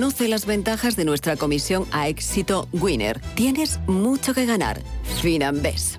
Conoce las ventajas de nuestra comisión a éxito Winner. Tienes mucho que ganar. Finanbes.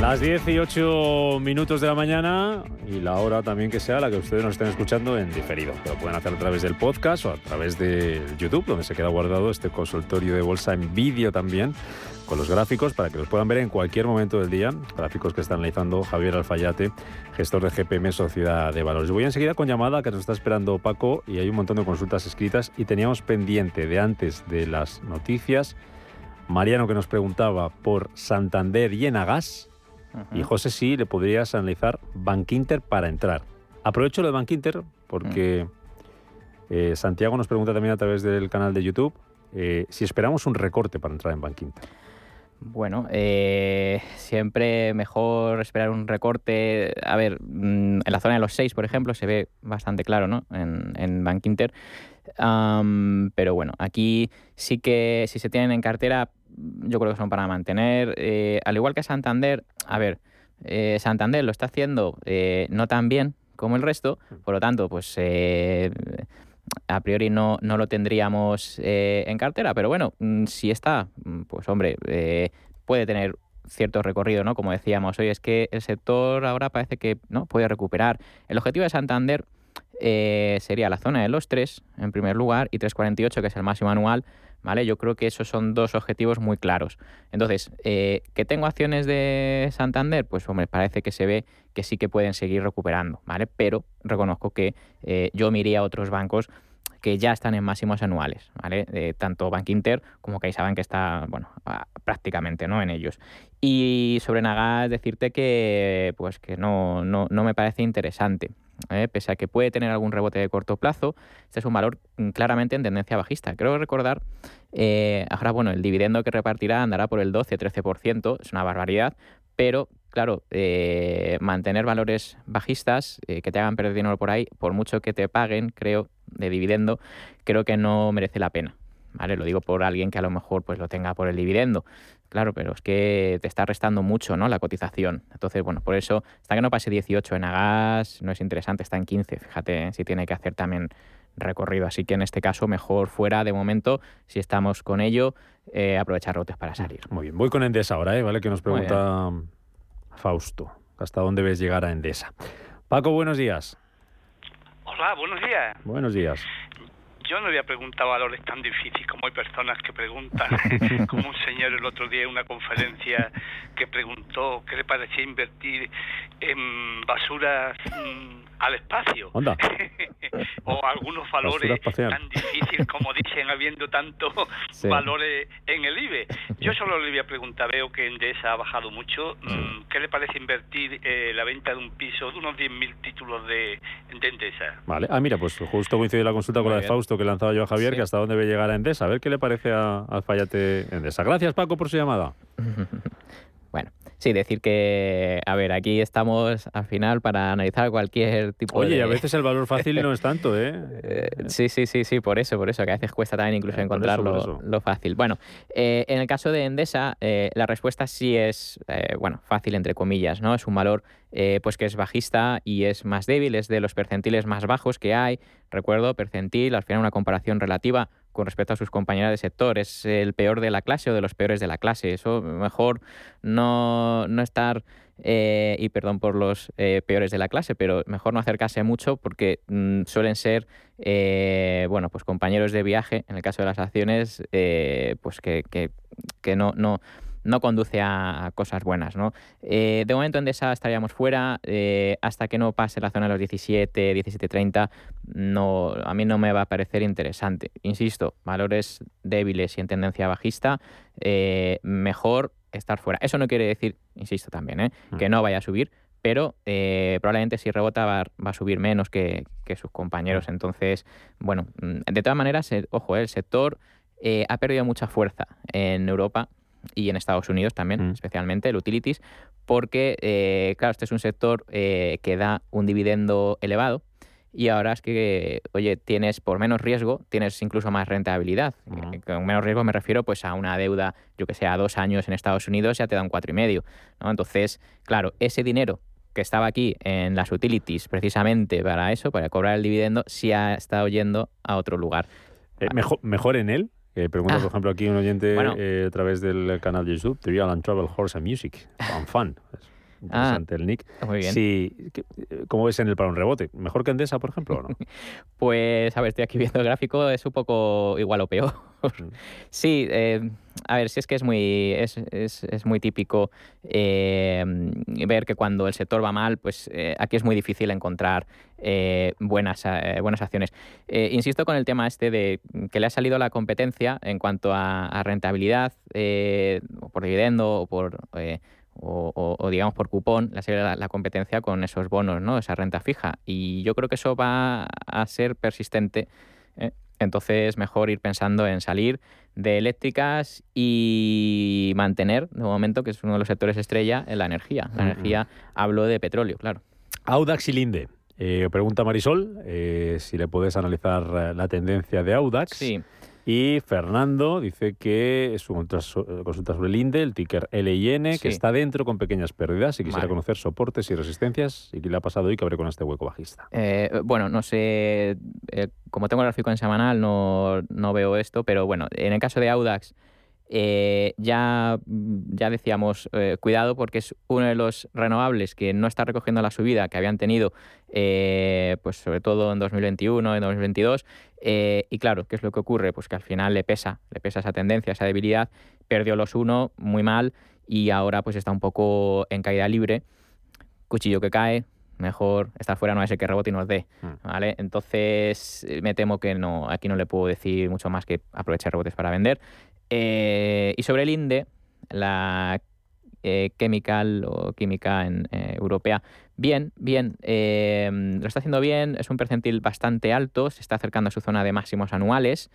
Las 18 minutos de la mañana y la hora también que sea la que ustedes nos estén escuchando en diferido. Lo pueden hacer a través del podcast o a través de YouTube, donde se queda guardado este consultorio de bolsa en vídeo también, con los gráficos para que los puedan ver en cualquier momento del día. Gráficos que está analizando Javier Alfayate, gestor de GPM Sociedad de Valores. Voy enseguida con llamada que nos está esperando Paco y hay un montón de consultas escritas y teníamos pendiente de antes de las noticias. Mariano que nos preguntaba por Santander y Enagas. Y José sí le podrías analizar Bankinter para entrar. Aprovecho lo de Bankinter porque eh, Santiago nos pregunta también a través del canal de YouTube eh, si esperamos un recorte para entrar en Bankinter. Bueno, eh, siempre mejor esperar un recorte. A ver, mm, en la zona de los 6, por ejemplo, se ve bastante claro, ¿no? En, en Bank Inter. pero bueno, aquí sí que si se tienen en cartera, yo creo que son para mantener. Eh, al igual que Santander, a ver, eh, Santander lo está haciendo no tan bien como el resto, por lo tanto, pues a priori no, no lo tendríamos eh, en cartera, pero bueno, mm, si está, mm, pues hombre, eh, puede tener cierto recorrido, ¿no? Como decíamos hoy, es que el sector ahora parece que no puede recuperar. El objetivo de Santander eh, sería la zona de los 3 en primer lugar y 3,48 que es el máximo anual ¿vale? Yo creo que esos son dos objetivos muy claros. Entonces, eh, ¿que tengo acciones de Santander? Pues hombre, parece que se ve que sí que pueden seguir recuperando, ¿vale? Pero reconozco que eh, yo miré a otros bancos que ya están en máximos anuales, ¿vale? Tanto Bank Inter como CaixaBank que está, bueno, prácticamente, ¿no? En ellos. Y sobre Nagas decirte que, pues que no, no, no me parece interesante. ¿Eh? pese a que puede tener algún rebote de corto plazo, este es un valor mm, claramente en tendencia bajista. Creo recordar, eh, ahora bueno, el dividendo que repartirá andará por el 12-13%, es una barbaridad, pero claro, eh, mantener valores bajistas que te hagan perder dinero por ahí, por mucho que te paguen, creo, de dividendo, creo que no merece la pena. ¿Vale? Lo digo por alguien que a lo mejor pues lo tenga por el dividendo. Claro, pero es que te está restando mucho, ¿no? La cotización. Entonces, bueno, por eso, hasta que no pase 18 en Agas, no es interesante, está en 15. Fíjate si tiene que hacer también recorrido. Así que en este caso, mejor fuera de momento, si estamos con ello, eh, aprovechar rotes para salir. Muy bien, voy con Endesa ahora, ¿eh? ¿vale? Que nos pregunta Fausto. ¿Hasta dónde ves llegar a Endesa? Paco, buenos días. Hola, buenos días. Buenos días yo no había preguntado valores tan difíciles como hay personas que preguntan, como un señor el otro día en una conferencia que preguntó qué le parecía invertir en basuras mm, al espacio. o algunos valores tan difíciles como dicen, habiendo tantos valores en el IBE. Yo solo le voy a preguntar, veo que Endesa ha bajado mucho. Mm, ¿Qué le parece invertir eh, la venta de un piso de unos 10.000 títulos de, de, Endesa? Vale. Ah, mira, pues justo coincide la consulta con la de Fausto que lanzaba yo a Javier, que hasta dónde debe llegar a Endesa. A ver qué le parece al fallate Endesa. Gracias, Paco, por su llamada. Sí, decir que, a ver, aquí estamos al final para analizar cualquier tipo de... Oye, a veces el valor fácil no es tanto, ¿eh? ¿eh? sí, sí, sí, sí, por eso, por eso, que a veces cuesta también incluso encontrar lo, fácil. Bueno, en el caso de Endesa, la respuesta sí es, bueno, fácil entre comillas, ¿no? Es un valor eh, pues que es bajista y es más débil, es de los percentiles más bajos que hay. Recuerdo, percentil, al final una comparación relativa con respecto a sus compañeras de sector. Es el peor de la clase o de los peores de la clase. Eso mejor no, estar, eh, y perdón por los eh, peores de la clase, pero mejor no acercarse mucho porque mm, suelen ser, bueno, pues compañeros de viaje, en el caso de las acciones, pues que, que no, no no conduce a, cosas buenas. ¿no? Eh, de momento en esa estaríamos fuera, eh, hasta que no pase la zona de los 17, 17.30, no, a mí no me va a parecer interesante. Insisto, valores débiles y en tendencia bajista, eh, mejor estar fuera. Eso no quiere decir, insisto también, mm. que no vaya a subir, pero probablemente si rebota va, a subir menos que, sus compañeros. Mm. Entonces, bueno, mm, de todas maneras, ojo, el sector ha perdido mucha fuerza en Europa y en Estados Unidos también, mm. especialmente el utilities, porque, eh, claro, este es un sector eh, que da un dividendo elevado y ahora es que, oye, tienes por menos riesgo, tienes incluso más rentabilidad. Mm. Con menos riesgo me refiero pues a una deuda, yo que sé, a dos años en Estados Unidos ya te da un cuatro y medio. ¿no? Entonces, claro, ese dinero que estaba aquí en las utilities precisamente para eso, para cobrar el dividendo, sí ha estado yendo a otro lugar. Eh, mejor, ¿Mejor en él? Pregunta, por ah. ejemplo, aquí un oyente eh, a través del canal de YouTube, Trial and Travel Horse and Music, fan fan. Interesante ah, el nick. Muy bien. Sí, ¿Cómo ves en el para un rebote? ¿Mejor que Endesa, por ejemplo, o no? pues, a ver, estoy aquí viendo el gráfico, es un poco igual o peor. Mm. sí, eh, a ver, si es que es muy, es, es, es muy típico eh, ver que cuando el sector va mal, pues eh, aquí es muy difícil encontrar buenas, buenas acciones. insisto con el tema este de que le ha salido la competencia en cuanto a, a rentabilidad, o por dividendo o por o, digamos por cupón la, la, competencia con esos bonos, ¿no? esa renta fija. Y yo creo que eso va a ser persistente. ¿eh? Entonces, mejor ir pensando en salir de eléctricas y mantener, de momento, que es uno de los sectores estrella, en la energía. La energía, hablo de petróleo, claro. Audax y Linde. Eh, pregunta Marisol eh, si le puedes analizar la tendencia de Audax. Sí. Y Fernando dice que es una consulta sobre el INDE, el ticker LIN, que está dentro con pequeñas pérdidas y quisiera conocer soportes y resistencias y qué le ha pasado y qué abre con este hueco bajista. Eh, bueno, no sé, eh, como tengo el gráfico en semanal no, no veo esto, pero bueno, en el caso de Audax eh, ya, ya decíamos, eh, cuidado porque es uno de los renovables que no está recogiendo la subida que habían tenido, eh, pues sobre todo en 2021, en 2022. y claro, ¿qué es lo que ocurre? Pues que al final le pesa, le pesa esa tendencia, esa debilidad. Perdió los uno muy mal y ahora pues está un poco en caída libre. Cuchillo que cae, mejor estar fuera no es el que rebote y nos dé. Hmm. ¿vale? Entonces me temo que no, aquí no le puedo decir mucho más que aproveche rebotes para vender. Eh, y sobre el INDE, la eh, chemical o química en, eh, europea, bien, bien, lo está haciendo bien, es un percentil bastante alto, se está acercando a su zona de máximos anuales,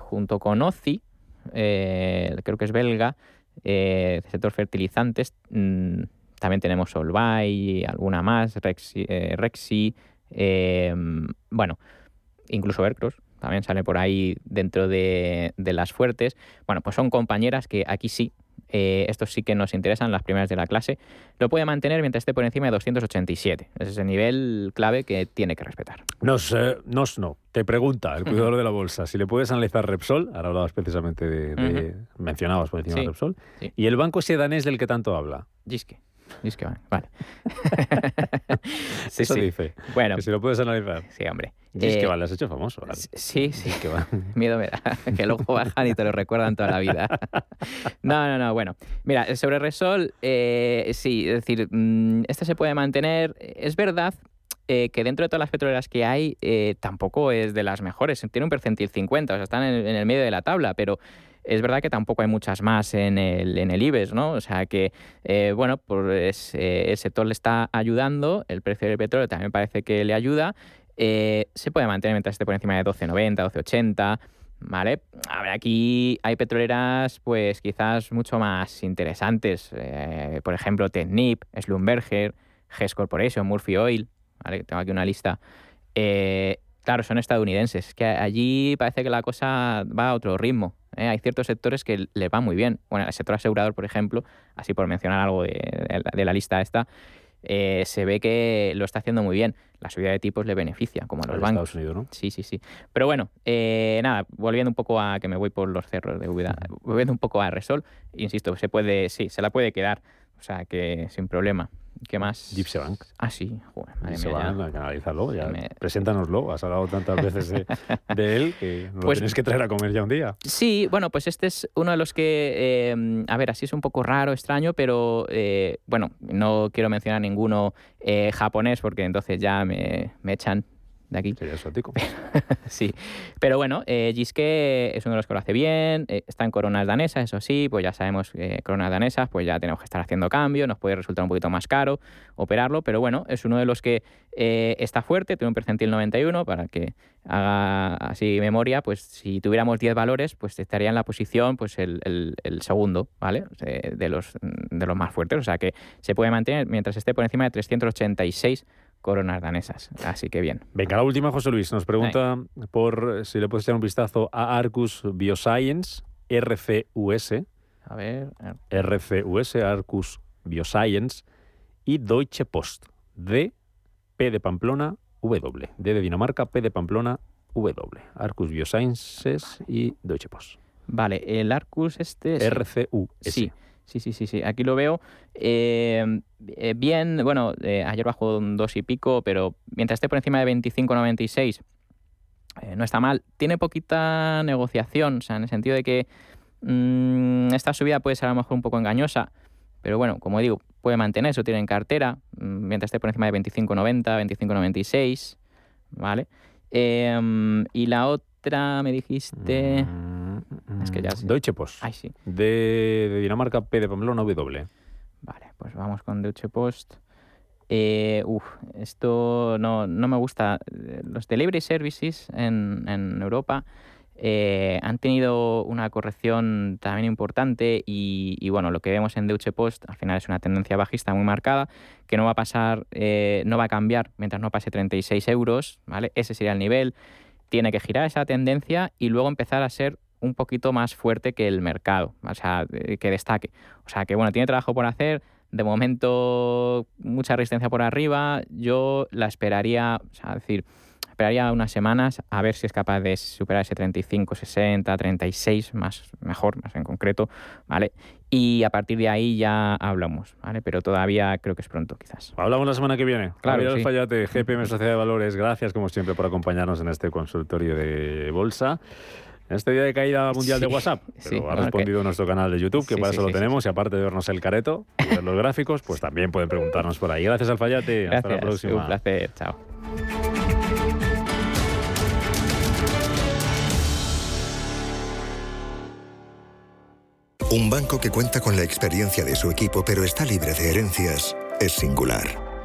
junto con OCI, creo que es belga, sector fertilizantes, mm, también tenemos Solvay, alguna más, Rexi, Rexi bueno, incluso Aircross, también sale por ahí dentro de, las fuertes. Bueno, pues son compañeras que aquí sí, eh, estos sí que nos interesan, las primeras de la clase. Lo puede mantener mientras esté por encima de 287. Ese es el nivel clave que tiene que respetar. Nos, eh, nos no. Te pregunta el cuidador de la bolsa si le puedes analizar Repsol. Ahora hablabas precisamente de. Mencionabas por encima de Repsol. Y el banco ese danés del que tanto habla. Giske. Es que vale. sí, Eso dice. Bueno. Que si lo puedes analizar. Sí, hombre. Es que vale, has hecho famoso. Sí, sí. Que Miedo me da. que luego bajan y te lo recuerdan toda la vida. no, no, no. Bueno, mira, sobre Resol, eh, sí, es decir, este se puede mantener. Es verdad eh, que dentro de todas las petroleras que hay, eh, tampoco es de las mejores. Tiene un percentil 50, o sea, están en el medio de la tabla, pero es verdad que tampoco hay muchas más en el, en el IBEX, ¿no? O sea que, eh, bueno, pues eh, el sector le está ayudando, el precio del petróleo también parece que le ayuda. Eh, se puede mantener mientras esté por encima de 12.90, 12.80. ¿Vale? A ver, aquí hay petroleras, pues quizás mucho más interesantes. Eh, por ejemplo, Technip, Schlumberger, Hess Corporation, Murphy Oil. ¿vale? Tengo aquí una lista. Claro, son estadounidenses. Que allí parece que la cosa va a otro ritmo. ¿Eh? Hay ciertos sectores que les va muy bien. Bueno, el sector asegurador, por ejemplo, así por mencionar algo de, de la lista esta, eh, se ve que lo está haciendo muy bien. La subida de tipos le beneficia, como a los bancos. Estados Unidos, ¿no? Sí, sí, sí. Pero bueno, eh, nada, volviendo un poco a que me voy por los cerros de volviendo un poco a Resol, insisto, se puede, sí, se la puede quedar, o sea que sin problema. ¿Qué más? Gypsy Bank. Ah, sí. Joder, madre Gypsy mía, ya. Bank, analízalo, ya. Me- Preséntanoslo. Has hablado tantas veces de, de él que nos Pues- lo tienes que traer a comer ya un día. Sí, bueno, pues este es uno de los que, eh, a ver, así es un poco raro, extraño, pero eh, bueno, no quiero mencionar ninguno eh, japonés porque entonces ya me, me echan de aquí. Sería exótico. sí, pero bueno, eh, Giske es uno de los que lo hace bien, eh, está en coronas danesas, eso sí, pues ya sabemos que coronas danesas, pues ya tenemos que estar haciendo cambio, nos puede resultar un poquito más caro operarlo, pero bueno, es uno de los que eh, está fuerte, tiene un percentil 91, para que haga así memoria, pues si tuviéramos 10 valores, pues estaría en la posición, pues el, el- el segundo, ¿vale? Eh, De los, de los más fuertes, o sea que se puede mantener mientras esté por encima de 386 coronas danesas, así que bien. Venga, la última, José Luis. Nos pregunta por eh, si le puedes echar un vistazo a Arcus Bioscience, RCUS, A ver, RCUS, Arcus Bioscience y Deutsche Post, D, P de Pamplona, W, D de Dinamarca, P de Pamplona, W. Arcus Biosciences y Deutsche Post. Vale, el Arcus este... sí. RCUS. Sí, sí, sí, sí, sí. Aquí lo veo. eh, eh, bien, bueno, eh, ayer bajó un 2 y pico, pero mientras esté por encima de 25,96 eh, no está mal. Tiene poquita negociación, o sea, en el sentido de que mm, esta subida puede ser a lo mejor un poco engañosa, pero bueno, como digo, puede mantener eso, tiene en cartera, mm, mientras esté por encima de 25,90, 25,96, ¿vale? Y la otra, me dijiste... Mm, Es que ya sé. Deutsche Post. Ay, sí. De Dinamarca, P de Pamplona, W. Vale, pues vamos con Deutsche Post. Eh, uf, esto no, no me gusta. Los delivery services en, en Europa eh, han tenido una corrección también importante y, y, bueno, lo que vemos en Deutsche Post al final es una tendencia bajista muy marcada que no va a pasar, eh, no va a cambiar mientras no pase 36 euros, ¿vale? Ese sería el nivel. Tiene que girar esa tendencia y luego empezar a ser un poquito más fuerte que el mercado, o sea, eh, que destaque. O sea, que bueno, tiene trabajo por hacer. De momento, mucha resistencia por arriba. Yo la esperaría, o sea, decir, esperaría unas semanas a ver si es capaz de superar ese 35, 60, 36, más mejor, más en concreto, ¿vale? Y a partir de ahí ya hablamos, ¿vale? Pero todavía creo que es pronto, quizás. Hablamos la semana que viene. Claro, Javier sí. GPM Sociedad de Valores, gracias como siempre por acompañarnos en este consultorio de bolsa. En este día de caída mundial de WhatsApp, pero sí, ha bueno, respondido nuestro canal de YouTube, que Sí, para sí, eso lo sí, sí, tenemos, y aparte de vernos el careto y ver los gráficos, pues también pueden preguntarnos por ahí. Gracias Alfayate, hasta la Gracias, próxima. un placer, chao. Un banco que cuenta con la experiencia de su equipo pero está libre de herencias es singular.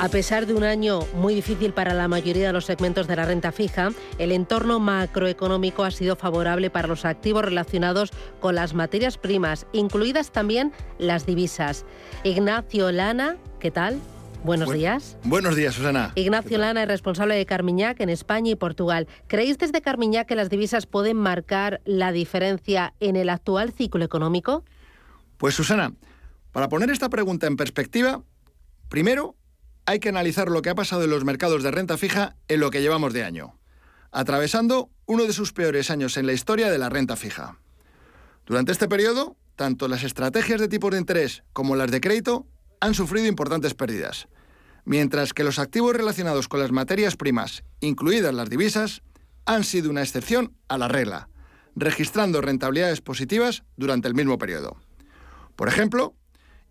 A pesar de un año muy difícil para la mayoría de los segmentos de la renta fija, el entorno macroeconómico ha sido favorable para los activos relacionados con las materias primas, incluidas también las divisas. Ignacio Lana, ¿qué tal? Buenos días. Buenos días, Susana. Ignacio Lana es responsable de Carmiñac en España y Portugal. ¿Creéis desde Carmiñac que las divisas pueden marcar la diferencia en el actual ciclo económico? Pues Susana, para poner esta pregunta en perspectiva, primero hay que analizar lo que ha pasado en los mercados de renta fija en lo que llevamos de año, atravesando uno de sus peores años en la historia de la renta fija. Durante este periodo, tanto las estrategias de tipos de interés como las de crédito han sufrido importantes pérdidas, mientras que los activos relacionados con las materias primas, incluidas las divisas, han sido una excepción a la regla, registrando rentabilidades positivas durante el mismo periodo. Por ejemplo,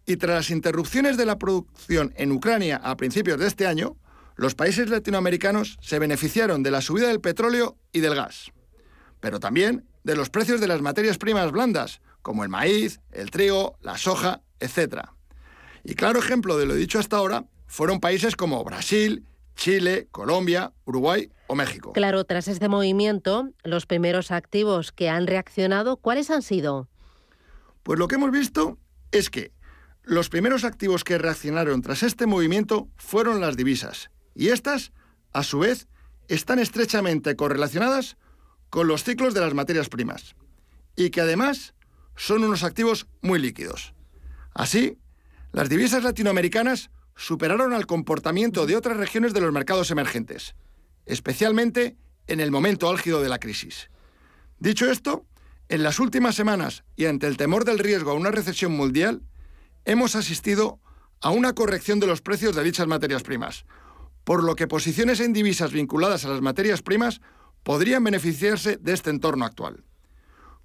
y tras las interrupciones de la producción en Ucrania a principios de este año, los países latinoamericanos se beneficiaron de la subida del petróleo y del gas, pero también de los precios de las materias primas blandas, como el maíz, el trigo, la soja, etc. Y claro ejemplo de lo dicho hasta ahora fueron países como Brasil, Chile, Colombia, Uruguay o México. Claro, tras este movimiento, los primeros activos que han reaccionado, ¿cuáles han sido? Pues lo que hemos visto es que los primeros activos que reaccionaron tras este movimiento fueron las divisas, y estas, a su vez, están estrechamente correlacionadas con los ciclos de las materias primas, y que además son unos activos muy líquidos. Así, las divisas latinoamericanas superaron al comportamiento de otras regiones de los mercados emergentes, especialmente en el momento álgido de la crisis. Dicho esto, en las últimas semanas y ante el temor del riesgo a una recesión mundial, hemos asistido a una corrección de los precios de dichas materias primas, por lo que posiciones en divisas vinculadas a las materias primas podrían beneficiarse de este entorno actual.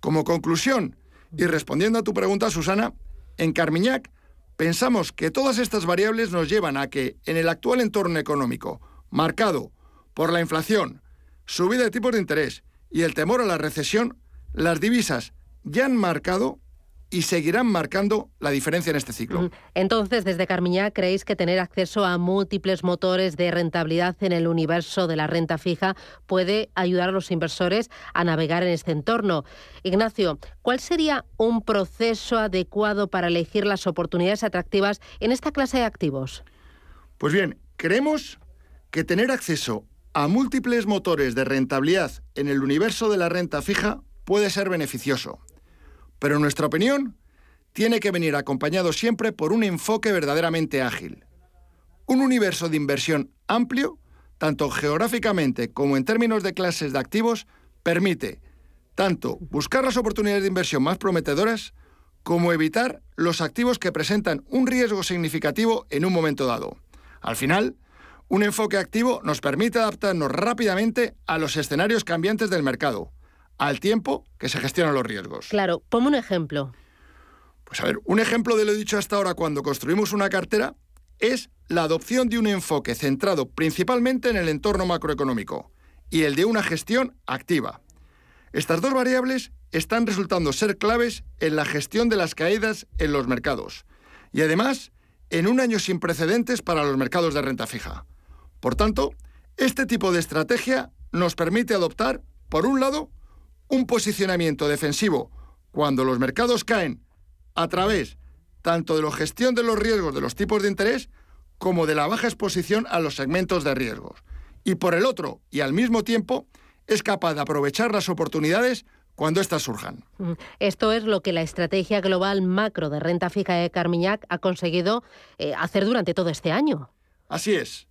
Como conclusión, y respondiendo a tu pregunta, Susana, en Carmiñac pensamos que todas estas variables nos llevan a que, en el actual entorno económico, marcado por la inflación, subida de tipos de interés y el temor a la recesión, las divisas ya han marcado y seguirán marcando la diferencia en este ciclo. Entonces, desde Carmiñá, ¿creéis que tener acceso a múltiples motores de rentabilidad en el universo de la renta fija puede ayudar a los inversores a navegar en este entorno? Ignacio, ¿cuál sería un proceso adecuado para elegir las oportunidades atractivas en esta clase de activos? Pues bien, creemos que tener acceso a múltiples motores de rentabilidad en el universo de la renta fija puede ser beneficioso. Pero en nuestra opinión, tiene que venir acompañado siempre por un enfoque verdaderamente ágil. Un universo de inversión amplio, tanto geográficamente como en términos de clases de activos, permite tanto buscar las oportunidades de inversión más prometedoras, como evitar los activos que presentan un riesgo significativo en un momento dado. Al final, un enfoque activo nos permite adaptarnos rápidamente a los escenarios cambiantes del mercado, al tiempo que se gestionan los riesgos. Claro, ponme un ejemplo. Pues a ver, un ejemplo de lo dicho hasta ahora cuando construimos una cartera es la adopción de un enfoque centrado principalmente en el entorno macroeconómico y el de una gestión activa. Estas dos variables están resultando ser claves en la gestión de las caídas en los mercados y además en un año sin precedentes para los mercados de renta fija. Por tanto, este tipo de estrategia nos permite adoptar, por un lado, un posicionamiento defensivo cuando los mercados caen a través tanto de la gestión de los riesgos de los tipos de interés como de la baja exposición a los segmentos de riesgos. Y por el otro, y al mismo tiempo, es capaz de aprovechar las oportunidades cuando éstas surjan. Esto es lo que la estrategia global macro de renta fija de Carmiñac ha conseguido eh, hacer durante todo este año. Así es.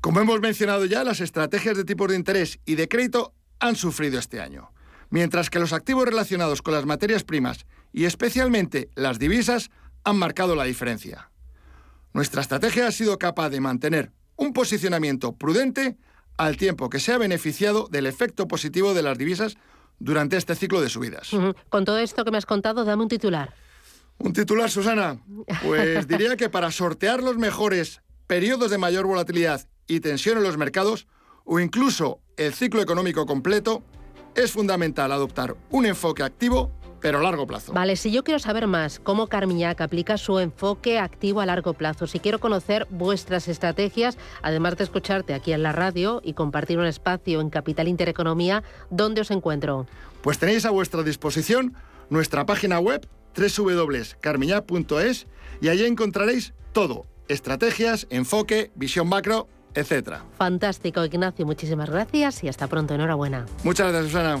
Como hemos mencionado ya, las estrategias de tipos de interés y de crédito han sufrido este año, mientras que los activos relacionados con las materias primas y especialmente las divisas han marcado la diferencia. Nuestra estrategia ha sido capaz de mantener un posicionamiento prudente al tiempo que se ha beneficiado del efecto positivo de las divisas durante este ciclo de subidas. Con todo esto que me has contado, dame un titular. Un titular, Susana. Pues diría que para sortear los mejores periodos de mayor volatilidad y tensión en los mercados, o incluso el ciclo económico completo, es fundamental adoptar un enfoque activo pero a largo plazo. Vale, si yo quiero saber más cómo Carmiñac aplica su enfoque activo a largo plazo, si quiero conocer vuestras estrategias, además de escucharte aquí en la radio y compartir un espacio en Capital Intereconomía, ¿dónde os encuentro? Pues tenéis a vuestra disposición nuestra página web www.carmiñac.es y allí encontraréis todo, estrategias, enfoque, visión macro, etc. Fantástico, Ignacio, muchísimas gracias y hasta pronto, enhorabuena. Muchas gracias, Susana.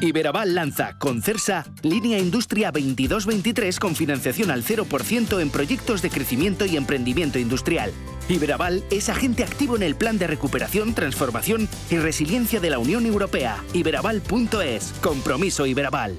Iberaval lanza con CERSA línea Industria 2223 con financiación al 0% en proyectos de crecimiento y emprendimiento industrial. Iberaval es agente activo en el plan de recuperación, transformación y resiliencia de la Unión Europea. Iberaval.es. Compromiso Iberaval.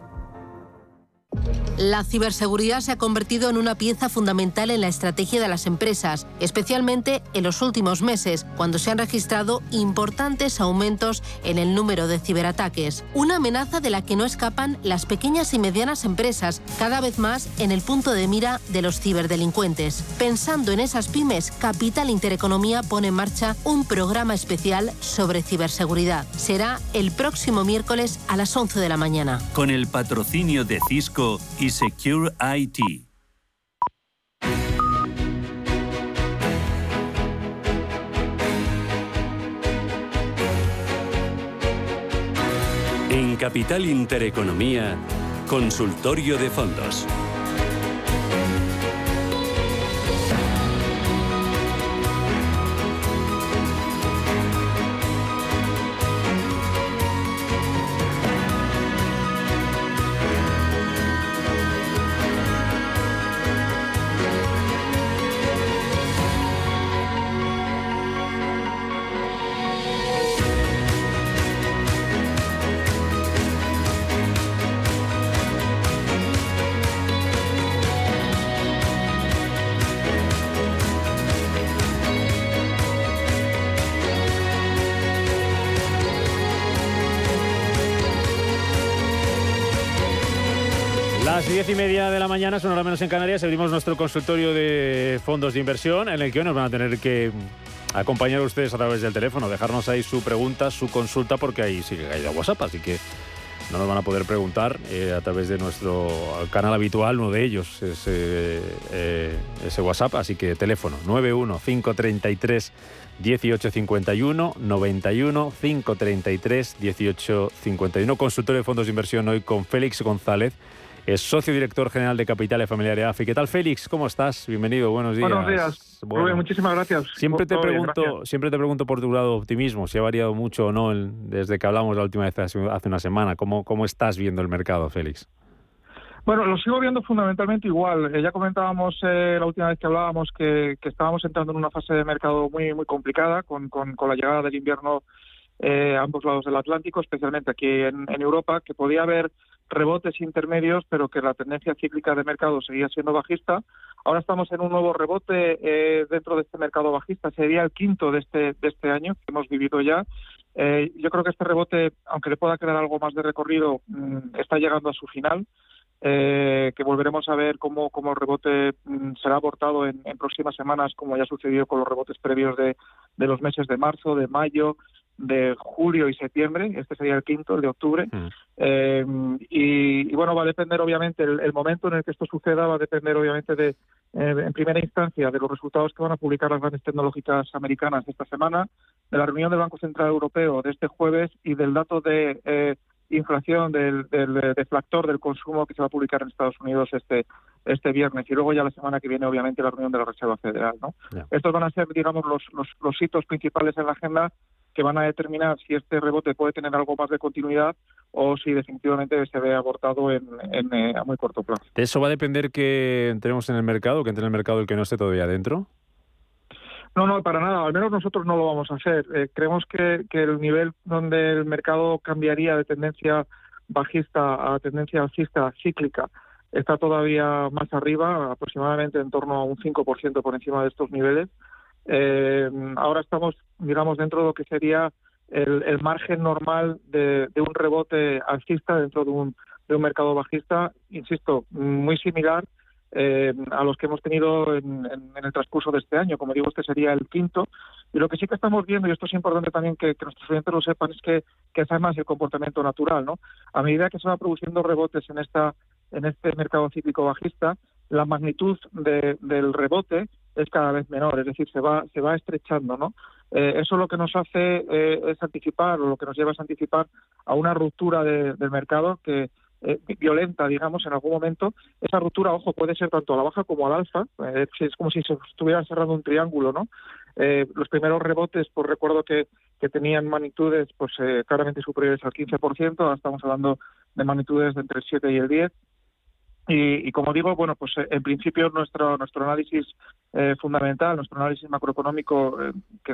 La ciberseguridad se ha convertido en una pieza fundamental en la estrategia de las empresas, especialmente en los últimos meses, cuando se han registrado importantes aumentos en el número de ciberataques. Una amenaza de la que no escapan las pequeñas y medianas empresas, cada vez más en el punto de mira de los ciberdelincuentes. Pensando en esas pymes, Capital Intereconomía pone en marcha un programa especial sobre ciberseguridad. Será el próximo miércoles a las 11 de la mañana. Con el patrocinio de Cisco y Secure IT. En Capital Intereconomía, Consultorio de Fondos. Y media de la mañana, son hora menos en Canarias, abrimos nuestro consultorio de fondos de inversión en el que hoy nos van a tener que acompañar a ustedes a través del teléfono, dejarnos ahí su pregunta, su consulta, porque ahí hay de WhatsApp, así que no nos van a poder preguntar eh, a través de nuestro canal habitual, uno de ellos es eh, ese WhatsApp, así que teléfono 91 533 1851 91 533 1851 consultorio de fondos de inversión hoy con Félix González es socio director general de Capital Familiar de AFI. ¿Qué tal, Félix? ¿Cómo estás? Bienvenido, buenos días. Buenos días. Bueno, muchísimas gracias. Siempre te, pregunto, siempre te pregunto por tu grado de optimismo, si ha variado mucho o no desde que hablamos la última vez hace una semana. ¿Cómo, cómo estás viendo el mercado, Félix? Bueno, lo sigo viendo fundamentalmente igual. Eh, ya comentábamos eh, la última vez que hablábamos que, estábamos entrando en una fase de mercado muy muy complicada con, con, la llegada del invierno eh, a ambos lados del Atlántico, especialmente aquí en, Europa, que podía haber rebotes intermedios, pero que la tendencia cíclica de mercado seguía siendo bajista. Ahora estamos en un nuevo rebote dentro de este mercado bajista. Sería el quinto de este, de este año que hemos vivido ya. yo creo que este rebote, aunque le pueda crear algo más de recorrido, mm, está llegando a su final eh, que volveremos a ver cómo, cómo el rebote mm, será abortado en, próximas semanas, como ya sucedió con los rebotes previos de, de los meses de marzo, de mayo, de julio y septiembre, este sería el quinto, el de octubre, mm. eh, y, bueno, va a depender obviamente, el, momento en el que esto suceda va a depender obviamente de, eh, en primera instancia, de los resultados que van a publicar las grandes tecnológicas americanas esta semana, de la reunión del Banco Central Europeo de este jueves y del dato de eh, inflación del, del deflactor del consumo que se va a publicar en Estados Unidos este este viernes. Y luego ya la semana que viene obviamente la reunión de la Reserva Federal no estos van a ser digamos los, los, los hitos principales en la agenda que van a determinar si este rebote puede tener algo más de continuidad o si definitivamente se ve abortado en, en eh, a muy corto plazo. ¿De eso va a depender que entremos en el mercado, que entre en el mercado el que no esté todavía dentro? No, no, para nada. Al menos nosotros no lo vamos a hacer. Eh, creemos que, que, el nivel donde el mercado cambiaría de tendencia bajista a tendencia alcista cíclica está todavía más arriba, aproximadamente en torno a un 5% por encima de estos niveles. Eh, ahora estamos, digamos, dentro de lo que sería el, el margen normal de, de, un rebote alcista dentro de un, de un mercado bajista, insisto, muy similar eh, a los que hemos tenido en, el transcurso de este año. Como digo, este sería el quinto. Y lo que sí que estamos viendo, y esto es importante también que, nuestros oyentes lo sepan, es que, que es además el comportamiento natural. ¿no? A medida que se van produciendo rebotes en, esta, en este mercado cíclico bajista, la magnitud del rebote es cada vez menor, es decir, se va, se va estrechando, ¿no? Eh, eso lo que nos hace eh, es anticipar, o lo que nos lleva es anticipar a una ruptura del mercado que, eh, violenta, digamos, en algún momento, esa ruptura, ojo, puede ser tanto a la baja como al alza, eh, es como si se estuviera cerrando un triángulo, ¿no? Los primeros rebotes, pues recuerdo que, que tenían magnitudes pues claramente superiores al 15%, ahora estamos hablando de magnitudes de entre el 7 y el 10, y, como digo, bueno, pues eh, en principio nuestro nuestro análisis eh, fundamental, nuestro análisis macroeconómico eh, que,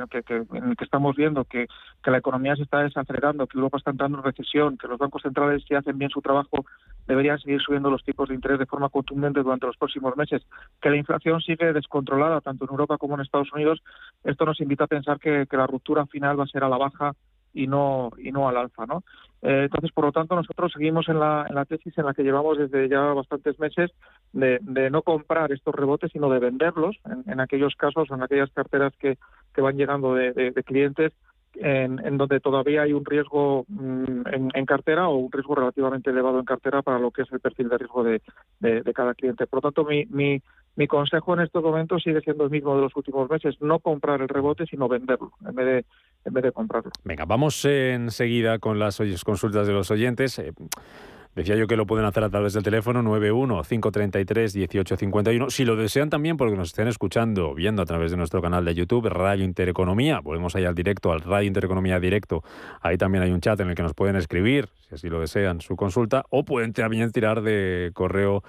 en el que estamos viendo que, que, la economía se está desacelerando, que Europa está entrando en recesión, que los bancos centrales si hacen bien su trabajo deberían seguir subiendo los tipos de interés de forma contundente durante los próximos meses, que la inflación sigue descontrolada tanto en Europa como en Estados Unidos, esto nos invita a pensar que, que la ruptura final va a ser a la baja y no y no al alza, ¿no? Eh, entonces, por lo tanto, nosotros seguimos en la, en la tesis en la que llevamos desde ya bastantes meses de, de no comprar estos rebotes, sino de venderlos en, aquellos casos, en aquellas carteras que, que van llegando de, de, clientes en, en, donde todavía hay un riesgo mm, en, en, cartera o un riesgo relativamente elevado en cartera para lo que es el perfil de riesgo de, de, cada cliente. Por lo tanto, mi, consejo en estos momentos sigue siendo el mismo de los últimos meses, no comprar el rebote, sino venderlo en vez de, en vez de comprarlo. Venga, vamos enseguida con las consultas de los oyentes. Decía yo que lo pueden hacer a través del teléfono 91-533-1851. Si lo desean también, porque nos estén escuchando, viendo a través de nuestro canal de YouTube, Radio Intereconomía, volvemos ahí al directo, al Radio Intereconomía Directo. Ahí también hay un chat en el que nos pueden escribir, si así lo desean, su consulta, o pueden también tirar de correo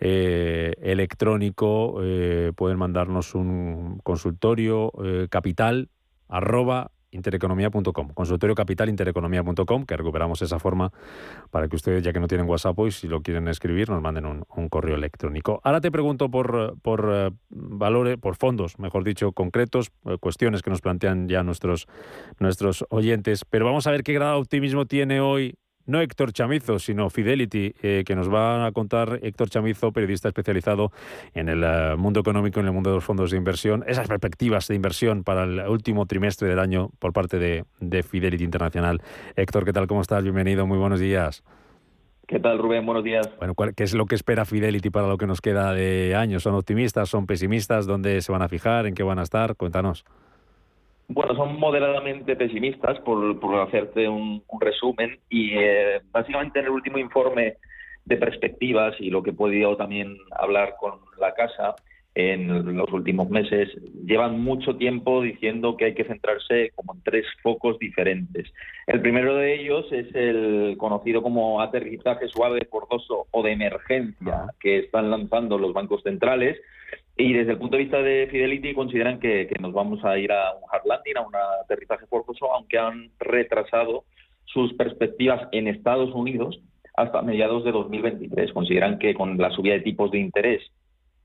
eh, electrónico, eh, pueden mandarnos un consultorio eh, capital arroba intereconomía.com, consultorio capital intereconomía.com, que recuperamos esa forma para que ustedes, ya que no tienen WhatsApp hoy, si lo quieren escribir, nos manden un, correo electrónico. Ahora te pregunto por, por valores, por fondos, mejor dicho, concretos, cuestiones que nos plantean ya nuestros, nuestros oyentes, pero vamos a ver qué grado de optimismo tiene hoy no Héctor Chamizo, sino Fidelity, eh, que nos va a contar Héctor Chamizo, periodista especializado en el eh, mundo económico, en el mundo de los fondos de inversión, esas perspectivas de inversión para el último trimestre del año por parte de, Fidelity Internacional. Héctor, ¿qué tal? ¿Cómo estás? Bienvenido, muy buenos días. ¿Qué tal, Rubén? Buenos días. Bueno, ¿qué es lo que espera Fidelity para lo que nos queda de año? ¿Son optimistas? ¿Son pesimistas? ¿Dónde se van a fijar? ¿En qué van a estar? Cuéntanos. Bueno, son moderadamente pesimistas por, por hacerte un, resumen y eh, básicamente en el último informe de perspectivas y lo que he podido también hablar con la casa en los últimos meses, llevan mucho tiempo diciendo que hay que centrarse como en tres focos diferentes. El primero de ellos es el conocido como aterrizaje suave, forzoso o de emergencia que están lanzando los bancos centrales. Y desde el punto de vista de Fidelity consideran que, nos vamos a ir a un hard landing, a un aterrizaje forzoso, aunque han retrasado sus perspectivas en Estados Unidos hasta mediados de 2023. Consideran que con la subida de tipos de interés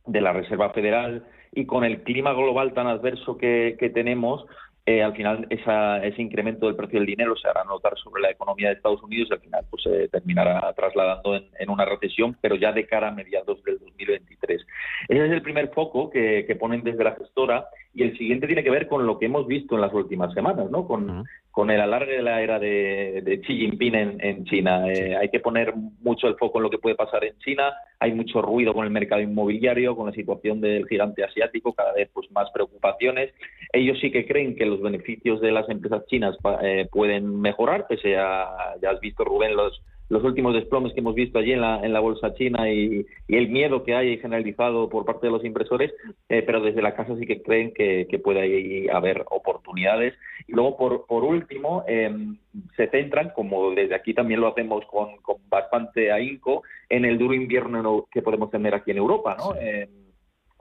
de la Reserva Federal y con el clima global tan adverso que, tenemos, eh, al final ese incremento del precio del dinero se hará notar sobre la economía de Estados Unidos y al final pues se terminará trasladando en, una recesión, pero ya de cara a mediados del 2023. Ese es el primer foco que, ponen desde la gestora y el siguiente tiene que ver con lo que hemos visto en las últimas semanas, ¿no? Con, con el alargue de la era de, Xi Jinping en, China. Eh, hay que poner mucho el foco en lo que puede pasar en China. Hay mucho ruido con el mercado inmobiliario, con la situación del gigante asiático, cada vez pues más preocupaciones. Ellos sí que creen que los beneficios de las empresas chinas eh, pueden mejorar, pese a, ya has visto Rubén, los los últimos desplomes que hemos visto allí en la, en la bolsa china y, el miedo que hay generalizado por parte de los inversores, eh, pero desde la casa sí que creen que, puede haber oportunidades. Y luego, por, por último, em, se centran, como desde aquí también lo hacemos con, con bastante ahínco, en el duro invierno que podemos tener aquí en Europa, ¿no? Em,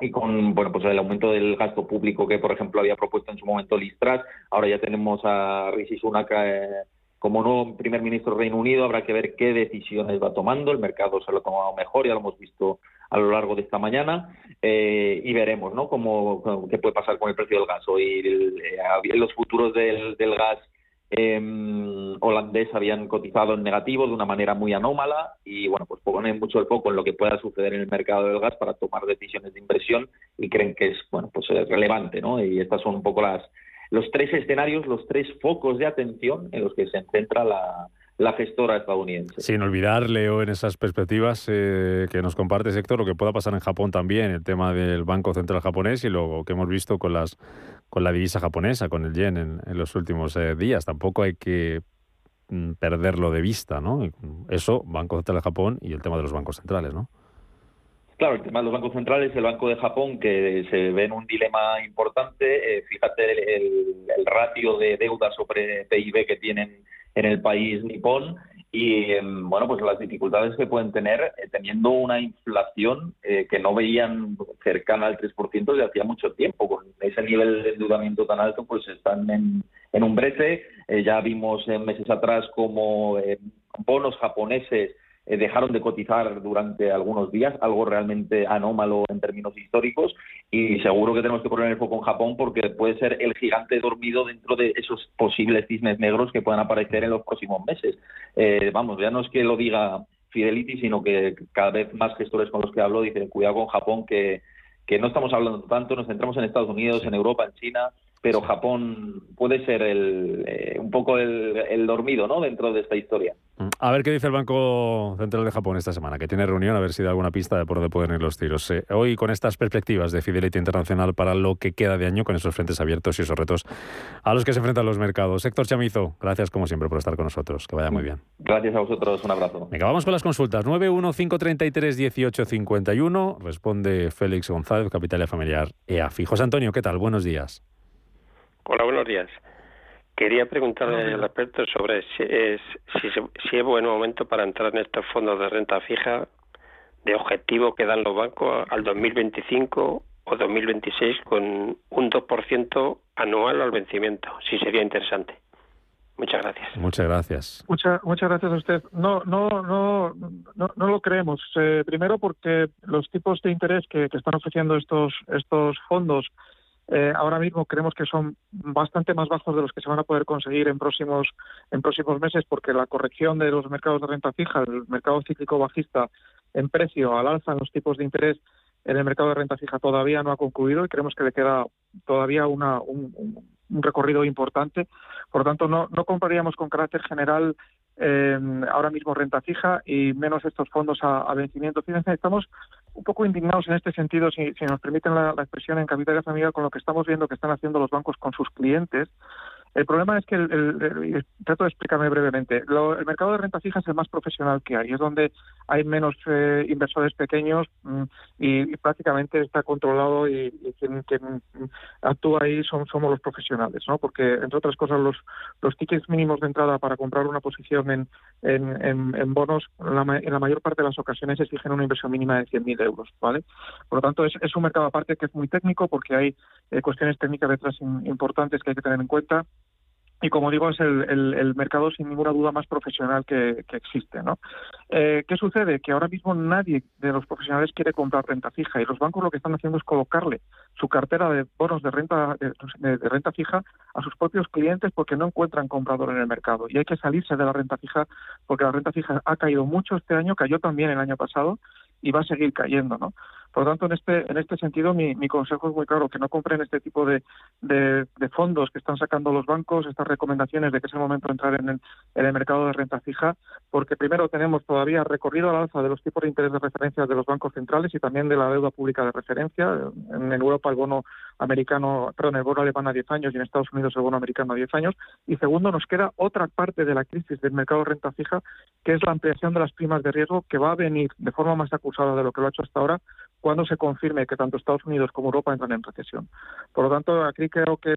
y con bueno pues el aumento del gasto público que por ejemplo había propuesto en su momento Listras ahora ya tenemos a Rishi Sunak eh, como nuevo primer ministro del Reino Unido habrá que ver qué decisiones va tomando. El mercado se lo ha tomado mejor, ya lo hemos visto a lo largo de esta mañana eh, y veremos ¿no? Cómo, qué puede pasar con el precio del gas. Hoy eh, los futuros del, gas em, holandés habían cotizado en negativo de una manera muy anómala y bueno, pues ponen mucho el foco en lo que pueda suceder en el mercado del gas para tomar decisiones de inversión y creen que es bueno pues relevante, ¿no? Y estas son un poco las los tres escenarios, los tres focos de atención en los que se centra la, gestora estadounidense. Sin olvidar, Leo, en esas perspectivas eh, que nos comparte sector, lo que pueda pasar en Japón también, el tema del Banco Central japonés y lo que hemos visto con las con la divisa japonesa, con el yen en, los últimos eh, días. Tampoco hay que mm, perderlo de vista, ¿no? Eso, Banco Central de Japón y el tema de los bancos centrales, ¿no? Claro, el tema de los bancos centrales, el Banco de Japón, que se ve en un dilema importante. Eh, fíjate el, ratio de deuda sobre PIB que tienen en el país nipón y, em, bueno, pues las dificultades que pueden tener eh, teniendo una inflación eh, que no veían cercana al 3% desde hacía mucho tiempo. Con ese nivel de endeudamiento tan alto, pues están en, en un brete. ya vimos meses atrás como bonos japoneses eh, dejaron de cotizar durante algunos días, algo realmente anómalo en términos históricos, y seguro que tenemos que poner el foco en Japón porque puede ser el gigante dormido dentro de esos posibles cisnes negros que puedan aparecer en los próximos meses. Eh, vamos, ya no es que lo diga Fidelity, sino que cada vez más gestores con los que hablo dicen, cuidado con Japón, que, que no estamos hablando tanto, nos centramos en Estados Unidos, en Europa, en China, pero Japón puede ser el, eh, un poco el, dormido ¿no? dentro de esta historia. Mm. A ver qué dice el Banco Central de Japón esta semana, que tiene reunión, a ver si da alguna pista de por dónde pueden ir los tiros. Eh, hoy con estas perspectivas de Fidelity Internacional para lo que queda de año, con esos frentes abiertos y esos retos a los que se enfrentan los mercados. Héctor Chamizo, gracias como siempre por estar con nosotros. Que vaya muy bien. Gracias a vosotros, un abrazo. Venga, vamos con las consultas. 915331851, responde Félix González, Capitalia Familiar EAFI. José Antonio, ¿qué tal? Buenos días. Hola, buenos días. Quería preguntarle al experto sobre si es, si, es buen momento para entrar en estos fondos de renta fija de objetivo que dan los bancos al 2025 o 2026 con un 2% anual al vencimiento, si sería interesante. Muchas gracias. Muchas gracias. Muchas muchas gracias a usted. No no no no, no lo creemos. Eh, primero porque los tipos de interés que, que están ofreciendo estos estos fondos eh, ahora mismo creemos que son bastante más bajos de los que se van a poder conseguir en próximos en próximos meses porque la corrección de los mercados de renta fija, el mercado cíclico bajista en precio al alza en los tipos de interés en el mercado de renta fija todavía no ha concluido y creemos que le queda todavía una, un, recorrido importante. Por lo tanto, no, no compraríamos con carácter general eh, ahora mismo renta fija y menos estos fondos a, vencimiento. Fíjense, estamos un poco indignados en este sentido, si, nos permiten la, expresión en Capital Familia, con lo que estamos viendo que están haciendo los bancos con sus clientes. El problema es que, el, trato de explicarme brevemente, el mercado de renta fija es el más profesional que hay, es donde hay menos eh, inversores pequeños mm, y, prácticamente está controlado y, quien, actúa ahí son, somos los profesionales, ¿no? Porque, entre otras cosas, los, los tickets mínimos de entrada para comprar una posición en, en, bonos, en la, mayor parte de las ocasiones exigen una inversión mínima de 100.000 euros, ¿vale? Por lo tanto, es, es, un mercado aparte que es muy técnico porque hay eh, cuestiones técnicas detrás importantes que hay que tener en cuenta y como digo es el, mercado sin ninguna duda más profesional que, existe ¿no? Eh, qué sucede que ahora mismo nadie de los profesionales quiere comprar renta fija y los bancos lo que están haciendo es colocarle su cartera de bonos de renta de, renta fija a sus propios clientes porque no encuentran comprador en el mercado. Y hay que salirse de la renta fija porque la renta fija ha caído mucho este año cayó también el año pasado y va a seguir cayendo no por lo tanto, en este, en este sentido, mi, consejo es muy claro, que no compren este tipo de, fondos que están sacando los bancos, estas recomendaciones de que es el momento de entrar en el, en el mercado de renta fija, porque primero tenemos todavía recorrido al alza de los tipos de interés de referencia de los bancos centrales y también de la deuda pública de referencia. En Europa el bono americano, perdón, el bono alemán a 10 años y en Estados Unidos el bono americano a 10 años. Y segundo, nos queda otra parte de la crisis del mercado de renta fija, que es la ampliación de las primas de riesgo, que va a venir de forma más acusada de lo que lo ha hecho hasta ahora, cuando se confirme que tanto Estados Unidos como Europa entran en recesión. Por lo tanto, aquí creo que,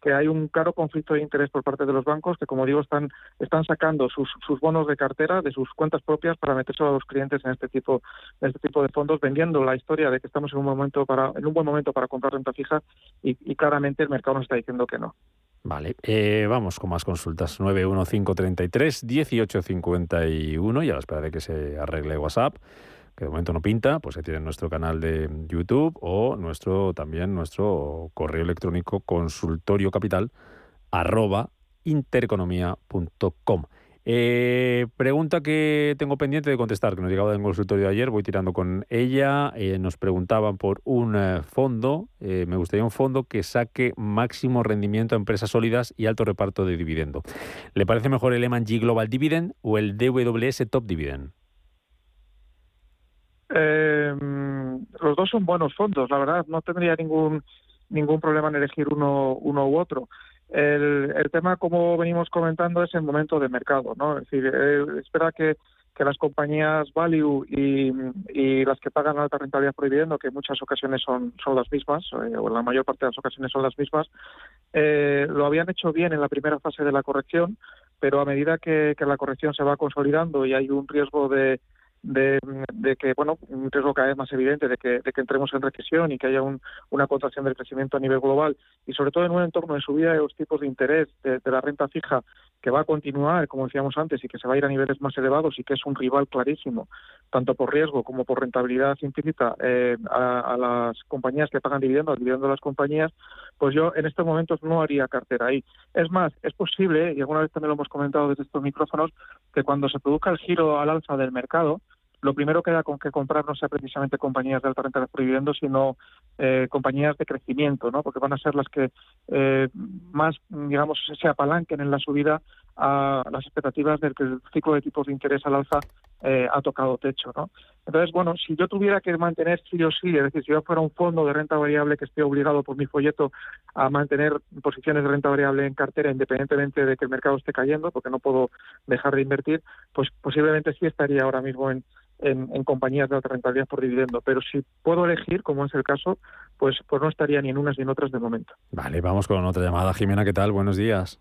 que hay un claro conflicto de interés por parte de los bancos que, como digo, están, están sacando sus, sus bonos de cartera de sus cuentas propias para meterse a los clientes en este tipo, en este tipo de fondos, vendiendo la historia de que estamos en un momento para, en un buen momento para comprar renta fija y, claramente el mercado nos está diciendo que no. Vale, eh, vamos con más consultas. 91533 1851 y a la espera de que se arregle WhatsApp que de momento no pinta, pues ahí tienen nuestro canal de YouTube o nuestro también nuestro correo electrónico consultorio. Eh, pregunta que tengo pendiente de contestar, que nos llegaba del consultorio de ayer, voy tirando con ella. Eh, nos preguntaban por un eh, fondo, me gustaría un fondo que saque máximo rendimiento a empresas sólidas y alto reparto de dividendo. ¿Le parece mejor el M&G Global Dividend o el DWS Top Dividend? Eh, los dos son buenos fondos, la verdad, no tendría ningún ningún problema en elegir uno, uno u otro. El, tema, como venimos comentando, es el momento de mercado, ¿no? Es decir, eh, espera que, que las compañías value y, y, las que pagan alta rentabilidad por dividendo, que en muchas ocasiones son, son las mismas, eh, o en la mayor parte de las ocasiones son las mismas, eh, lo habían hecho bien en la primera fase de la corrección, pero a medida que, que la corrección se va consolidando y hay un riesgo de, de, que, bueno, un riesgo cada vez más evidente de que, de que entremos en recesión y que haya una contracción del crecimiento a nivel global y sobre todo en un entorno de subida de los tipos de interés de, la renta fija que va a continuar, como decíamos antes, y que se va a ir a niveles más elevados y que es un rival clarísimo, tanto por riesgo como por rentabilidad implícita eh, a, las compañías que pagan dividendos, dividendos de las compañías, pues yo en estos momentos no haría cartera ahí. Es más, es posible, y alguna vez también lo hemos comentado desde estos micrófonos, que cuando se produzca el giro al alza del mercado, lo primero que da con que comprar no sea precisamente compañías de alta renta de dividendos, sino eh, compañías de crecimiento, ¿no? Porque van a ser las que eh, más, digamos, se apalanquen en la subida a las expectativas del que el ciclo de tipos de interés al alza eh, ha tocado techo, ¿no? Entonces, bueno, si yo tuviera que mantener sí o sí, es decir, si yo fuera un fondo de renta variable que esté obligado por mi folleto a mantener posiciones de renta variable en cartera independientemente de que el mercado esté cayendo, porque no puedo dejar de invertir, pues posiblemente sí estaría ahora mismo en, en, compañías de alta rentabilidad por dividendo. Pero si puedo elegir, como es el caso, pues, pues no estaría ni en unas ni en otras de momento. Vale, vamos con otra llamada. Jimena, ¿qué tal? Buenos días.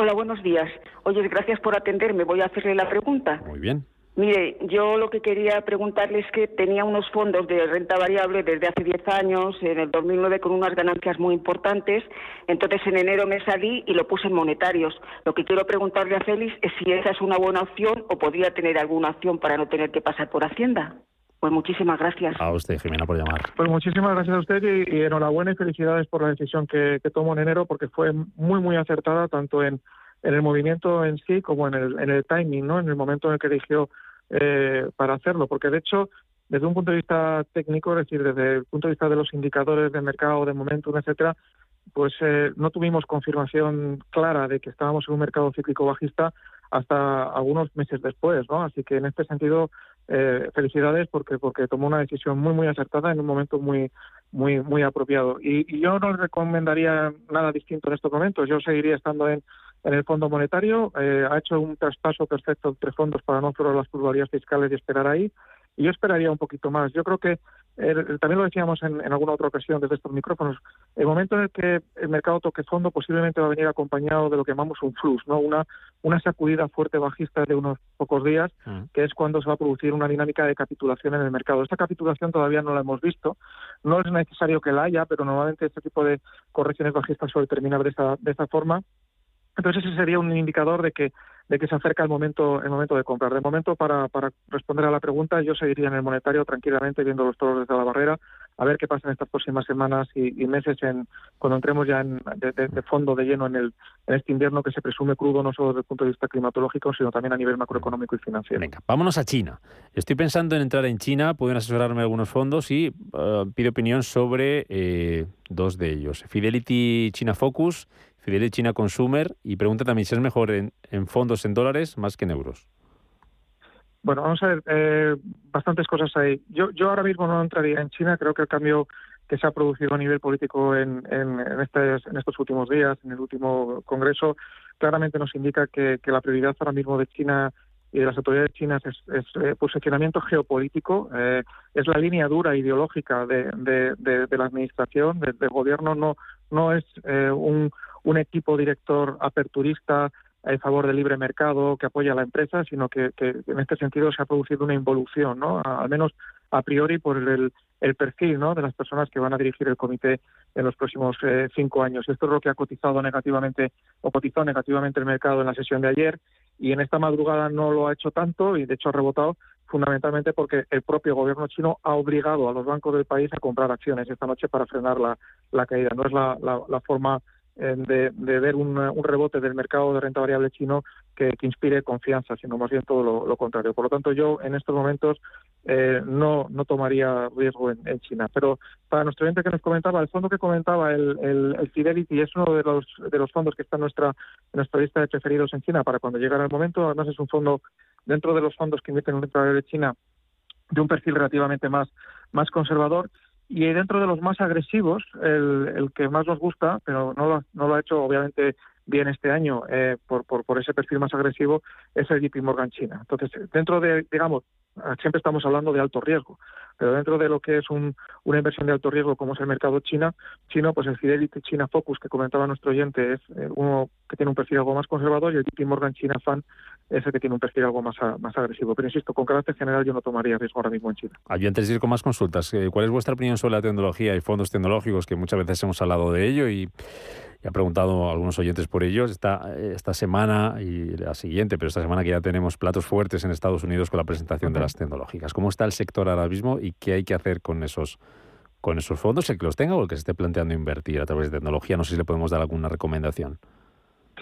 Hola, buenos días. Oye, gracias por atenderme. Voy a hacerle la pregunta. Muy bien. Mire, yo lo que quería preguntarle es que tenía unos fondos de renta variable desde hace 10 años, en el 2009, con unas ganancias muy importantes. Entonces, en enero me salí y lo puse en monetarios. Lo que quiero preguntarle a Félix es si esa es una buena opción o podría tener alguna opción para no tener que pasar por Hacienda. Pues muchísimas gracias. A usted, Jimena, por llamar. Pues muchísimas gracias a usted y, enhorabuena y felicidades por la decisión que, que tomó en enero, porque fue muy, muy acertada, tanto en en el movimiento en sí como en el, en el timing, ¿no? En el momento en el que eligió eh, para hacerlo, porque de hecho, desde un punto de vista técnico, es decir, desde el punto de vista de los indicadores de mercado, de momentum, etcétera, pues eh, no tuvimos confirmación clara de que estábamos en un mercado cíclico bajista hasta algunos meses después, ¿no? Así que en este sentido, eh, felicidades porque porque tomó una decisión muy muy acertada en un momento muy muy muy apropiado. Y, yo no recomendaría nada distinto en estos momentos. Yo seguiría estando en, en el Fondo Monetario. Eh, ha hecho un traspaso perfecto entre fondos para no hacer las plusvalías fiscales y esperar ahí. Y yo esperaría un poquito más. Yo creo que también lo decíamos en, alguna otra ocasión desde estos micrófonos, el momento en el que el mercado toque fondo posiblemente va a venir acompañado de lo que llamamos un flux, ¿no? una, una sacudida fuerte bajista de unos pocos días, mm. que es cuando se va a producir una dinámica de capitulación en el mercado. Esta capitulación todavía no la hemos visto, no es necesario que la haya, pero normalmente este tipo de correcciones bajistas suele terminar de esa, de esa forma. Entonces ese sería un indicador de que de que se acerca el momento el momento de comprar. De momento, para, para responder a la pregunta, yo seguiría en el monetario tranquilamente viendo los toros desde la barrera, a ver qué pasa en estas próximas semanas y, meses en cuando entremos ya en, de, fondo, de lleno en, el, en este invierno que se presume crudo no solo desde el punto de vista climatológico, sino también a nivel macroeconómico y financiero. Venga, vámonos a China. Estoy pensando en entrar en China, pueden asesorarme algunos fondos y uh, pido opinión sobre eh, dos de ellos. Fidelity China Focus Fidelity China Consumer y pregunta también si es mejor en, fondos en dólares más que en euros. Bueno, vamos a ver, eh, bastantes cosas ahí. Yo, yo ahora mismo no entraría en China, creo que el cambio que se ha producido a nivel político en, en, en estos últimos días, en el último Congreso, claramente nos indica que, la prioridad ahora mismo de China y de las autoridades chinas es, es eh, posicionamiento geopolítico, eh, es la línea dura ideológica de, de, la administración, del gobierno, no, no es un, un equipo director aperturista a favor del libre mercado que apoya a la empresa, sino que, en este sentido se ha producido una involución, ¿no? al menos a priori por el, perfil ¿no? de las personas que van a dirigir el comité en los próximos eh, cinco años. Esto es lo que ha cotizado negativamente o cotizó negativamente el mercado en la sesión de ayer y en esta madrugada no lo ha hecho tanto y de hecho ha rebotado fundamentalmente porque el propio gobierno chino ha obligado a los bancos del país a comprar acciones esta noche para frenar la, caída. No es la forma de, ver un, rebote del mercado de renta variable chino que, inspire confianza, sino más bien todo lo, contrario. Por lo tanto, yo en estos momentos eh, no, no tomaría riesgo en, China. Pero para nuestro cliente que nos comentaba, el fondo que comentaba, el, el, Fidelity, es uno de los, de los fondos que está en nuestra, nuestra lista de preferidos en China para cuando llegara el momento. Además, es un fondo dentro de los fondos que invierten en renta variable china de un perfil relativamente más, más conservador y dentro de los más agresivos, el, el que más nos gusta, pero no lo, ha hecho obviamente bien este año eh, por, por, por, ese perfil más agresivo, es el JP Morgan China. Entonces, dentro de, digamos, siempre estamos hablando de alto riesgo, pero dentro de lo que es un, una inversión de alto riesgo como es el mercado china, chino, pues el Fidelity China Focus que comentaba nuestro oyente es eh, uno que tiene un perfil algo más conservador y el JP Morgan China Fan es el que tiene un perfil algo más, más agresivo. Pero insisto, con carácter general yo no tomaría riesgo ahora mismo en China. Antes ir con más consultas, eh, ¿cuál es vuestra opinión sobre la tecnología y fondos tecnológicos que muchas veces hemos hablado de ello y y ha preguntado a algunos oyentes por ellos. Esta, esta semana y la siguiente, pero esta semana que ya tenemos platos fuertes en Estados Unidos con la presentación de las tecnológicas. ¿Cómo está el sector ahora mismo y qué hay que hacer con esos, con esos fondos, el que los tenga o el que se esté planteando invertir a través de tecnología? No sé si le podemos dar alguna recomendación.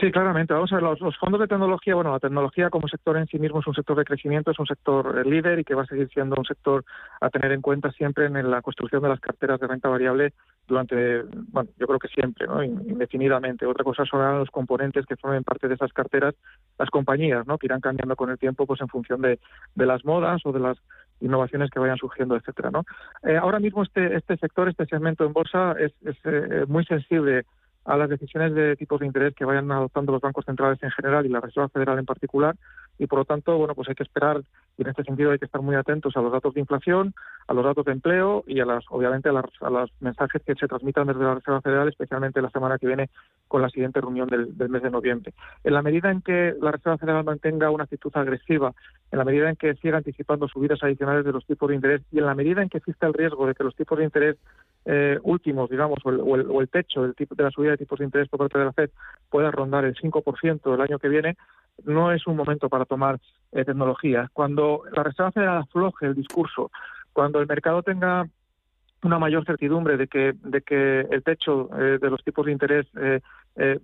Sí, claramente. Vamos a ver, los, fondos de tecnología, bueno, la tecnología como sector en sí mismo es un sector de crecimiento, es un sector eh, líder y que va a seguir siendo un sector a tener en cuenta siempre en la construcción de las carteras de renta variable durante, bueno, yo creo que siempre, ¿no? Indefinidamente. Otra cosa son los componentes que formen parte de esas carteras, las compañías, ¿no? Que irán cambiando con el tiempo, pues en función de, las modas o de las innovaciones que vayan surgiendo, etcétera, ¿no? Eh, ahora mismo este, este sector, este segmento en bolsa es, es eh, muy sensible a las decisiones de tipos de interés que vayan adoptando los bancos centrales en general y la Reserva Federal en particular y por lo tanto bueno pues hay que esperar y en este sentido hay que estar muy atentos a los datos de inflación, a los datos de empleo y a las obviamente a, las, a los mensajes que se transmitan desde la Reserva Federal especialmente la semana que viene con la siguiente reunión del, mes de noviembre. En la medida en que la Reserva Federal mantenga una actitud agresiva, en la medida en que siga anticipando subidas adicionales de los tipos de interés y en la medida en que exista el riesgo de que los tipos de interés eh, últimos, digamos, o el, o, el, techo del tipo, de la subida de tipos de interés por parte de la FED pueda rondar el 5% el año que viene, no es un momento para tomar eh, tecnologías. Cuando la Reserva Federal afloje el discurso, cuando el mercado tenga una mayor certidumbre de que, de que el techo eh, de los tipos de interés eh,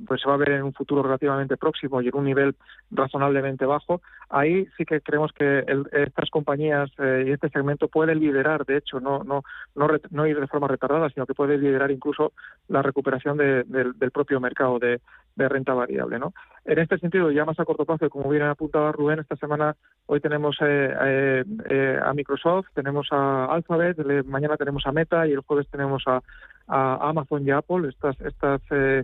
pues se va a ver en un futuro relativamente próximo y en un nivel razonablemente bajo, ahí sí que creemos que estas compañías y este segmento pueden liderar, de hecho, no, no, no, no, ir de forma retardada, sino que puede liderar incluso la recuperación del propio mercado de, de renta variable. ¿no? En este sentido, ya más a corto plazo, como bien apuntaba Rubén, esta semana hoy tenemos eh, eh, eh, a Microsoft, tenemos a Alphabet, mañana tenemos a Meta y el jueves tenemos a, a Amazon y Apple, estas, estas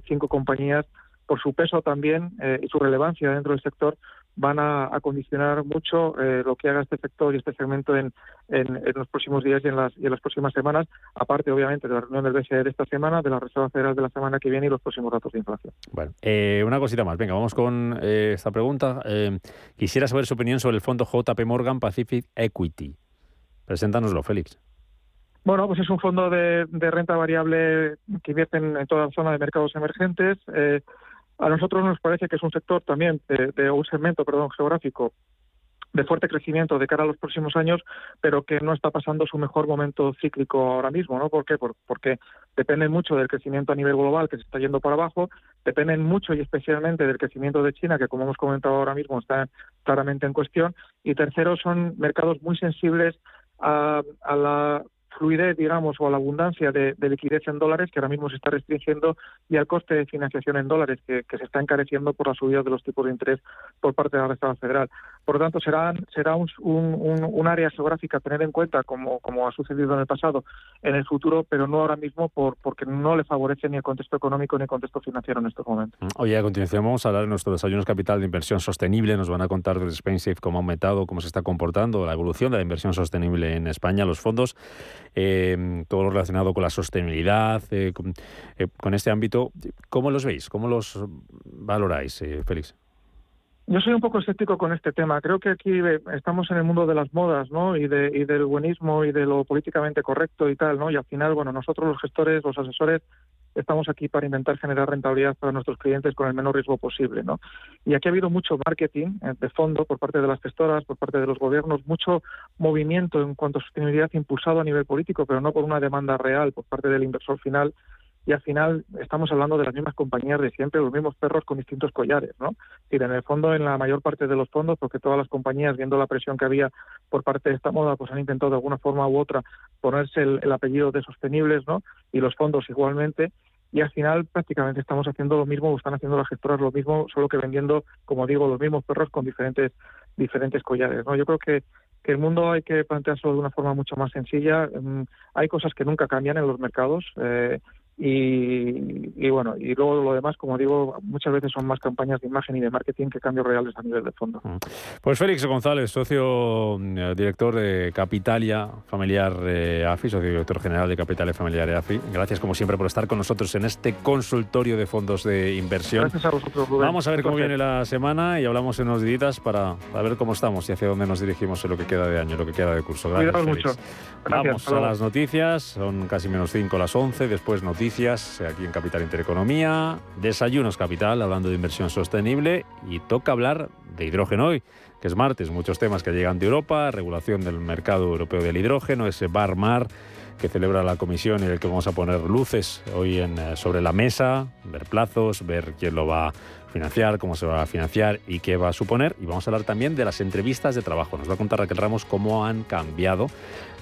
cinco compañías por su peso también y su relevancia dentro del sector, van a, condicionar mucho eh, lo que haga este sector y este segmento en, en, los próximos días y en, las, y en las próximas semanas, aparte obviamente de la reunión del BCE de esta semana, de la Reserva Federal de la semana que viene y los próximos datos de inflación. Bueno, eh, una cosita más, venga, vamos con eh, esta pregunta. quisiera saber su opinión sobre el fondo JP Morgan Pacific Equity. Preséntanoslo, Félix. Bueno, pues es un fondo de, renta variable que invierte en, toda la zona de mercados emergentes. A nosotros nos parece que es un sector también de, un segmento, perdón, geográfico de fuerte crecimiento de cara a los próximos años, pero que no está pasando su mejor momento cíclico ahora mismo, ¿no? ¿Por qué? porque dependen mucho del crecimiento a nivel global que se está yendo para abajo, dependen mucho y especialmente del crecimiento de China, que como hemos comentado ahora mismo está claramente en cuestión, y tercero son mercados muy sensibles a la fluidez, digamos, o a la abundancia de, liquidez en dólares que ahora mismo se está restringiendo y al coste de financiación en dólares que, se está encareciendo por la subida de los tipos de interés por parte de la Reserva Federal. Por lo tanto, será, será un, un, área geográfica a tener en cuenta, como, como ha sucedido en el pasado, en el futuro, pero no ahora mismo por, porque no le favorece ni el contexto económico ni el contexto financiero en estos momentos. Oye, a continuación vamos a hablar de nuestro desayuno capital de inversión sostenible. Nos van a contar desde SpainSafe cómo ha aumentado, cómo se está comportando la evolución de la inversión sostenible en España, los fondos eh, todo lo relacionado con la sostenibilidad, eh, eh, con, este ámbito. ¿Cómo los veis? ¿Cómo los valoráis, eh, Félix? Yo soy un poco escéptico con este tema. Creo que aquí estamos en el mundo de las modas, ¿no? Y, de, y del buenismo y de lo políticamente correcto y tal, ¿no? Y al final, bueno, nosotros los gestores, los asesores, estamos aquí para intentar generar rentabilidad para nuestros clientes con el menor riesgo posible. ¿no? Y aquí ha habido mucho marketing eh, de fondo por parte de las gestoras, por parte de los gobiernos, mucho movimiento en cuanto a sostenibilidad impulsado a nivel político, pero no por una demanda real por parte del inversor final. Y al final estamos hablando de las mismas compañías de siempre, los mismos perros con distintos collares, ¿no? Y en el fondo, en la mayor parte de los fondos, porque todas las compañías, viendo la presión que había por parte de esta moda, pues han intentado de alguna forma u otra ponerse el, el apellido de sostenibles, ¿no? Y los fondos igualmente y al final prácticamente estamos haciendo lo mismo están haciendo las gestoras lo mismo, solo que vendiendo, como digo, los mismos perros con diferentes diferentes collares. ¿no? Yo creo que, que el mundo hay que planteárselo de una forma mucho más sencilla. Mm, hay cosas que nunca cambian en los mercados. Eh, y, bueno, y luego lo demás, como digo, muchas veces son más campañas de imagen y de marketing que cambios reales a nivel de fondo. Mm. Pues Félix González, socio mm, director de Capitalia Familiar eh, AFI, socio director general de Capitalia Familiar AFI. Gracias como siempre por estar con nosotros en este consultorio de fondos de inversión. Gracias a vosotros, Rubén. Vamos a ver cómo viene la semana y hablamos en unos días para, ver cómo estamos y hacia dónde nos dirigimos en lo que queda de año, lo que queda de curso. Gracias, mucho. Vamos a las noticias, son casi menos 5 las 11, después noticias aquí en Capital Intereconomía, Desayunos Capital, hablando de inversión sostenible y toca hablar de hidrógeno hoy, que es martes, muchos temas que llegan de Europa, regulación del mercado europeo del hidrógeno, ese bar mar que celebra la comisión y en el que vamos a poner luces hoy en, eh, sobre la mesa, ver plazos, ver quién lo va a financiar, cómo se va a financiar y qué va a suponer. Y vamos a hablar también de las entrevistas de trabajo. Nos va a contar Raquel Ramos cómo han cambiado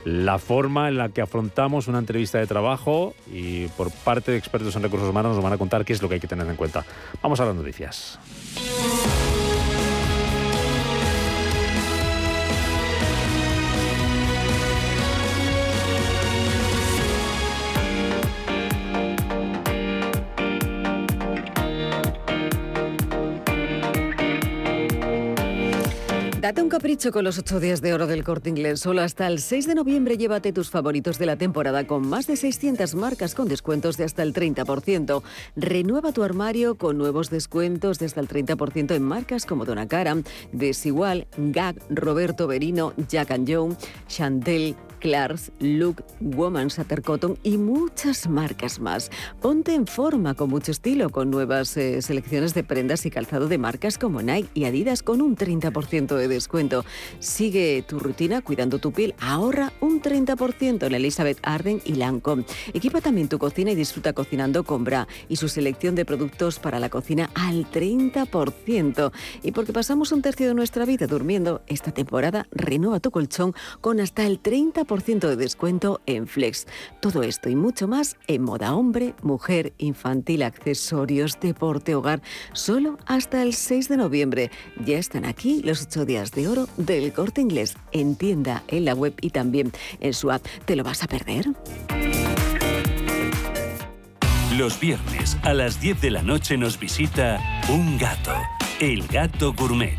la forma en la que afrontamos una entrevista de trabajo y por parte de expertos en recursos humanos nos van a contar qué es lo que hay que tener en cuenta. Vamos a las noticias. Date un capricho con los 8 días de oro del corte inglés. Solo hasta el 6 de noviembre llévate tus favoritos de la temporada con más de 600 marcas con descuentos de hasta el 30%. Renueva tu armario con nuevos descuentos de hasta el 30% en marcas como Donna Karan, Desigual, Gag, Roberto Berino, Jack and Chantel, Clarks, Look, Woman, Cotton y muchas marcas más. Ponte en forma con mucho estilo con nuevas eh, selecciones de prendas y calzado de marcas como Nike y Adidas con un 30% de descuento. Sigue tu rutina cuidando tu piel. Ahorra un 30% en Elizabeth Arden y Lancome. Equipa también tu cocina y disfruta cocinando con Bra y su selección de productos para la cocina al 30%. Y porque pasamos un tercio de nuestra vida durmiendo, esta temporada renueva tu colchón con hasta el 30% de descuento en Flex. Todo esto y mucho más en moda hombre, mujer, infantil, accesorios, deporte, hogar, solo hasta el 6 de noviembre. Ya están aquí los 8 días de oro del corte inglés en tienda, en la web y también en su app. ¿Te lo vas a perder? Los viernes a las 10 de la noche nos visita un gato, el gato gourmet.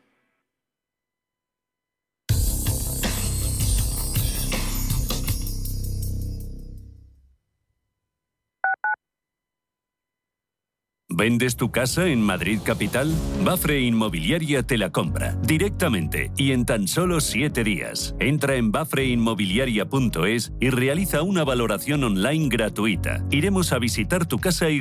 ¿Vendes tu casa en Madrid Capital? Bafre Inmobiliaria te la compra directamente y en tan solo 7 días. Entra en bafreinmobiliaria.es y realiza una valoración online gratuita. Iremos a visitar tu casa y